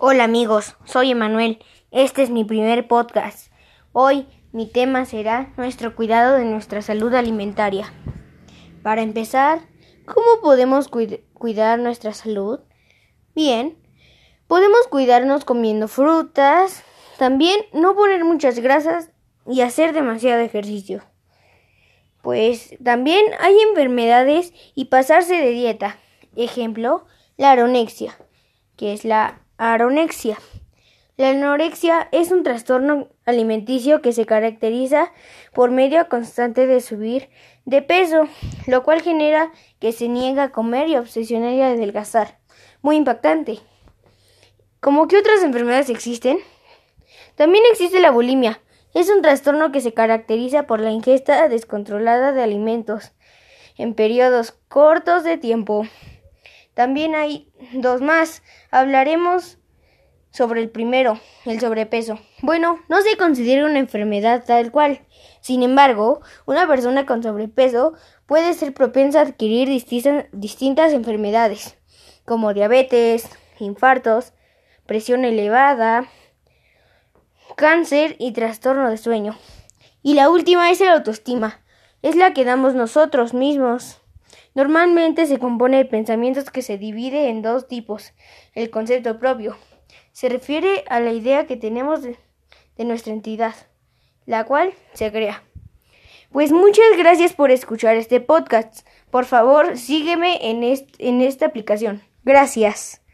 Hola amigos, soy Emanuel. Este es mi primer podcast. Hoy mi tema será nuestro cuidado de nuestra salud alimentaria. Para empezar, ¿cómo podemos cuidar nuestra salud? Bien, podemos cuidarnos comiendo frutas, también no poner muchas grasas y hacer demasiado ejercicio. Pues también hay enfermedades y pasarse de dieta. Ejemplo, la aronexia, que es la Anorexia. La anorexia es un trastorno alimenticio que se caracteriza por medio constante de subir de peso, lo cual genera que se niega a comer y obsesiona a adelgazar. Muy impactante. ¿Cómo que otras enfermedades existen? También existe la bulimia. Es un trastorno que se caracteriza por la ingesta descontrolada de alimentos en periodos cortos de tiempo. También hay dos más. Hablaremos sobre el primero, el sobrepeso. Bueno, no se considera una enfermedad tal cual. Sin embargo, una persona con sobrepeso puede ser propensa a adquirir distintas enfermedades, como diabetes, infartos, presión elevada, cáncer y trastorno de sueño. Y la última es la autoestima. Es la que damos nosotros mismos. Normalmente se compone de pensamientos que se divide en dos tipos. El concepto propio se refiere a la idea que tenemos de, nuestra entidad, la cual se crea. Pues muchas gracias por escuchar este podcast. Por favor, sígueme en, en esta aplicación. Gracias.